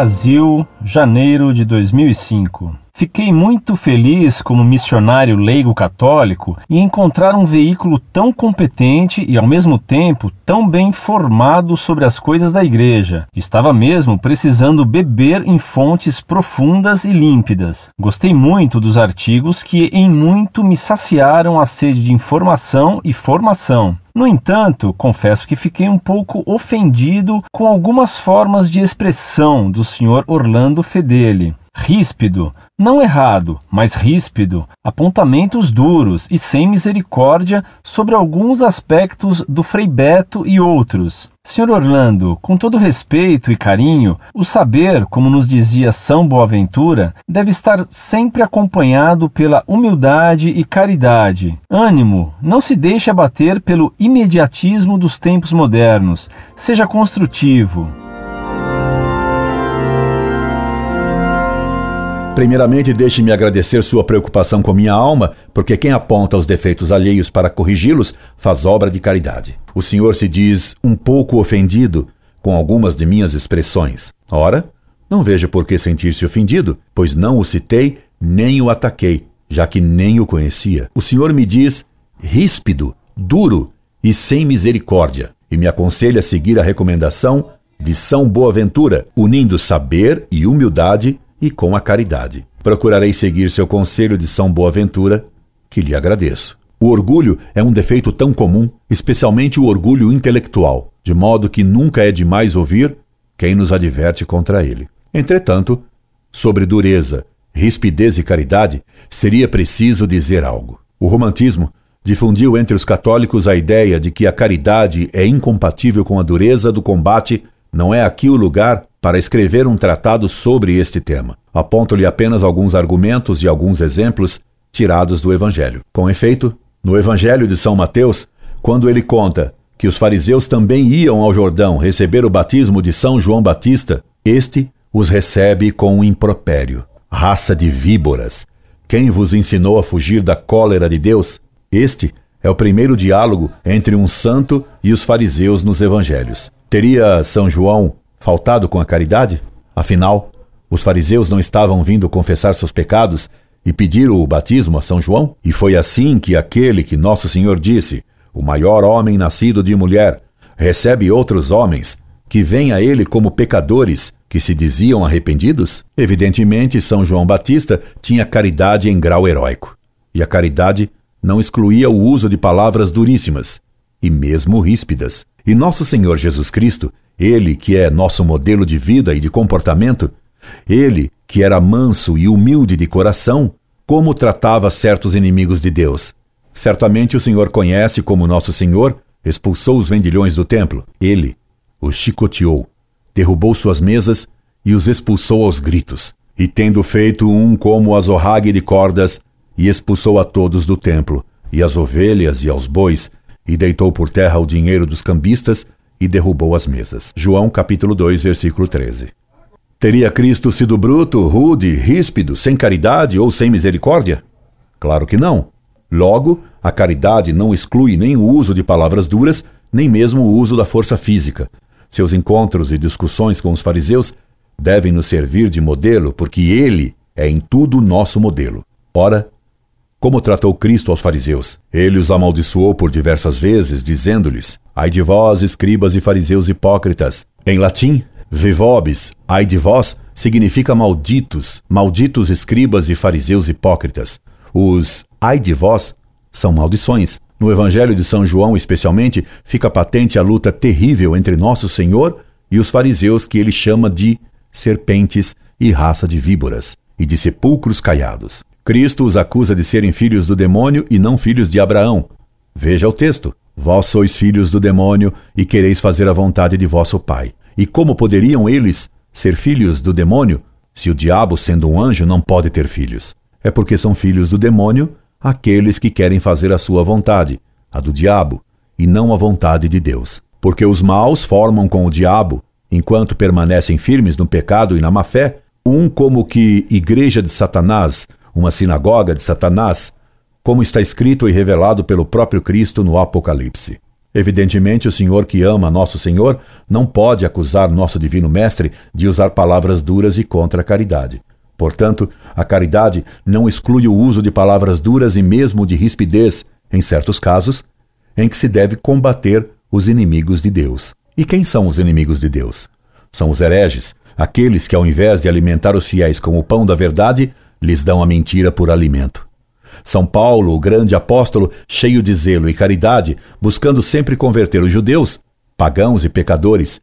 Brasil, janeiro de 2005. Fiquei muito feliz como missionário leigo católico em encontrar um veículo tão competente e ao mesmo tempo tão bem informado sobre as coisas da igreja. Estava mesmo precisando beber em fontes profundas e límpidas. Gostei muito dos artigos que em muito me saciaram a sede de informação e formação. No entanto, confesso que fiquei um pouco ofendido com algumas formas de expressão do Sr. Orlando Fedeli. Ríspido, não errado, mas ríspido, apontamentos duros e sem misericórdia sobre alguns aspectos do Frei Beto e outros. Senhor Orlando, com todo respeito e carinho, o saber, como nos dizia São Boaventura, deve estar sempre acompanhado pela humildade e caridade. Ânimo, não se deixe abater pelo imediatismo dos tempos modernos. Seja construtivo. Primeiramente, deixe-me agradecer sua preocupação com minha alma, porque quem aponta os defeitos alheios para corrigi-los faz obra de caridade. O senhor se diz um pouco ofendido com algumas de minhas expressões. Ora, não vejo por que sentir-se ofendido, pois não o citei nem o ataquei, já que nem o conhecia. O senhor me diz ríspido, duro e sem misericórdia, e me aconselha a seguir a recomendação de São Boaventura, unindo saber e humildade e com a caridade. Procurarei seguir seu conselho de São Boaventura, que lhe agradeço. O orgulho é um defeito tão comum, especialmente o orgulho intelectual, de modo que nunca é demais ouvir quem nos adverte contra ele. Entretanto, sobre dureza, rispidez e caridade, seria preciso dizer algo. O romantismo difundiu entre os católicos a ideia de que a caridade é incompatível com a dureza do combate, não é aqui o lugar para escrever um tratado sobre este tema. Aponto-lhe apenas alguns argumentos e alguns exemplos tirados do Evangelho. Com efeito, no Evangelho de São Mateus, quando ele conta que os fariseus também iam ao Jordão receber o batismo de São João Batista, este os recebe com um impropério. Raça de víboras! Quem vos ensinou a fugir da cólera de Deus? Este é o primeiro diálogo entre um santo e os fariseus nos evangelhos. Teria São João faltado com a caridade? Afinal, os fariseus não estavam vindo confessar seus pecados e pedir o batismo a São João? E foi assim que aquele que Nosso Senhor disse, o maior homem nascido de mulher, recebe outros homens que vêm a ele como pecadores que se diziam arrependidos? Evidentemente, São João Batista tinha caridade em grau heróico. E a caridade não excluía o uso de palavras duríssimas e mesmo ríspidas. E Nosso Senhor Jesus Cristo ele que é nosso modelo de vida e de comportamento, ele que era manso e humilde de coração, como tratava certos inimigos de Deus. Certamente o Senhor conhece como nosso Senhor expulsou os vendilhões do templo. Ele os chicoteou, derrubou suas mesas e os expulsou aos gritos. E tendo feito um como azorrague de cordas, e expulsou a todos do templo, e as ovelhas e aos bois, e deitou por terra o dinheiro dos cambistas, e derrubou as mesas. João capítulo 2, versículo 13. Teria Cristo sido bruto, rude, ríspido, sem caridade ou sem misericórdia? Claro que não. Logo, a caridade não exclui nem o uso de palavras duras, nem mesmo o uso da força física. Seus encontros e discussões com os fariseus devem nos servir de modelo, porque ele é em tudo nosso modelo. Ora, como tratou Cristo aos fariseus? Ele os amaldiçoou por diversas vezes, dizendo-lhes: Ai de vós, escribas e fariseus hipócritas. Em latim, vivobis, ai de vós, significa malditos, malditos escribas e fariseus hipócritas. Os ai de vós são maldições. No Evangelho de São João, especialmente, fica patente a luta terrível entre Nosso Senhor e os fariseus que ele chama de serpentes e raça de víboras, e de sepulcros caiados. Cristo os acusa de serem filhos do demônio e não filhos de Abraão. Veja o texto. Vós sois filhos do demônio e quereis fazer a vontade de vosso pai. E como poderiam eles ser filhos do demônio, se o diabo, sendo um anjo, não pode ter filhos? É porque são filhos do demônio aqueles que querem fazer a sua vontade, a do diabo, e não a vontade de Deus. Porque os maus formam com o diabo, enquanto permanecem firmes no pecado e na má-fé, um como que igreja de Satanás, uma sinagoga de Satanás, como está escrito e revelado pelo próprio Cristo no Apocalipse. Evidentemente, o senhor que ama nosso Senhor não pode acusar nosso divino mestre de usar palavras duras e contra a caridade. Portanto, a caridade não exclui o uso de palavras duras e mesmo de rispidez, em certos casos, em que se deve combater os inimigos de Deus. E quem são os inimigos de Deus? São os hereges, aqueles que, ao invés de alimentar os fiéis com o pão da verdade, lhes dão a mentira por alimento. São Paulo, o grande apóstolo, cheio de zelo e caridade, buscando sempre converter os judeus, pagãos e pecadores,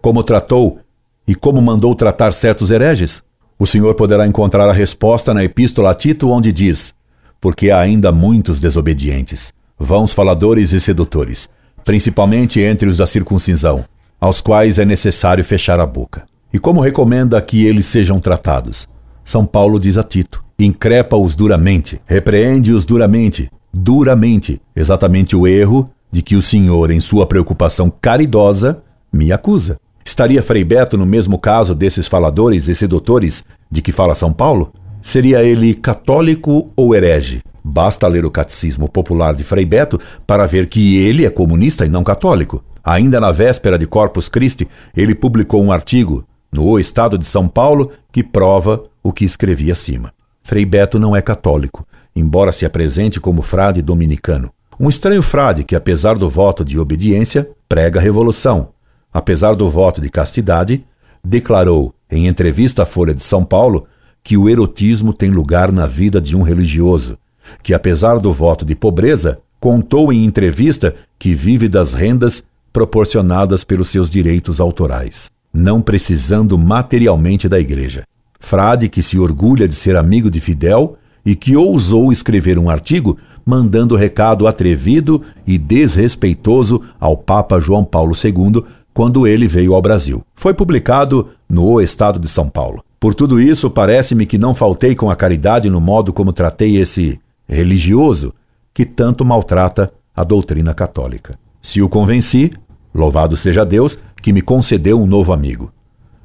como tratou e como mandou tratar certos hereges? O Senhor poderá encontrar a resposta na Epístola a Tito, onde diz: Porque há ainda muitos desobedientes, vãos faladores e sedutores, principalmente entre os da circuncisão, aos quais é necessário fechar a boca. E como recomenda que eles sejam tratados? São Paulo diz a Tito: increpa-os duramente, repreende-os duramente, duramente, exatamente o erro de que o Senhor, em sua preocupação caridosa, me acusa. Estaria Frei Beto no mesmo caso desses faladores e sedutores de que fala São Paulo? Seria ele católico ou herege? Basta ler o Catecismo Popular de Frei Beto para ver que ele é comunista e não católico. Ainda na véspera de Corpus Christi, ele publicou um artigo no O Estado de São Paulo que prova o que escrevi acima. Frei Beto não é católico, embora se apresente como frade dominicano. Um estranho frade que, apesar do voto de obediência, prega a revolução. Apesar do voto de castidade, declarou, em entrevista à Folha de São Paulo, que o erotismo tem lugar na vida de um religioso, que, apesar do voto de pobreza, contou em entrevista que vive das rendas proporcionadas pelos seus direitos autorais, não precisando materialmente da igreja frade que se orgulha de ser amigo de Fidel e que ousou escrever um artigo mandando recado atrevido e desrespeitoso ao Papa João Paulo II quando ele veio ao Brasil. Foi publicado no O Estado de São Paulo. Por tudo isso, parece-me que não faltei com a caridade no modo como tratei esse religioso que tanto maltrata a doutrina católica. Se o convenci, louvado seja Deus que me concedeu um novo amigo.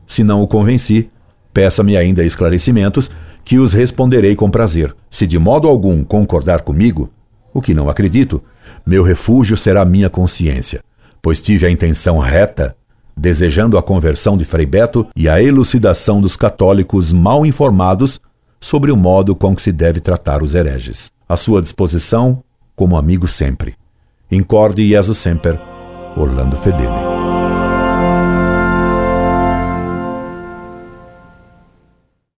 Se não o convenci, Peça-me ainda esclarecimentos, que os responderei com prazer. Se de modo algum concordar comigo, o que não acredito, meu refúgio será minha consciência, pois tive a intenção reta, desejando a conversão de Frei Beto e a elucidação dos católicos mal informados sobre o modo com que se deve tratar os hereges. À sua disposição, como amigo sempre. Incorde Jesus Semper, Orlando Fedeli.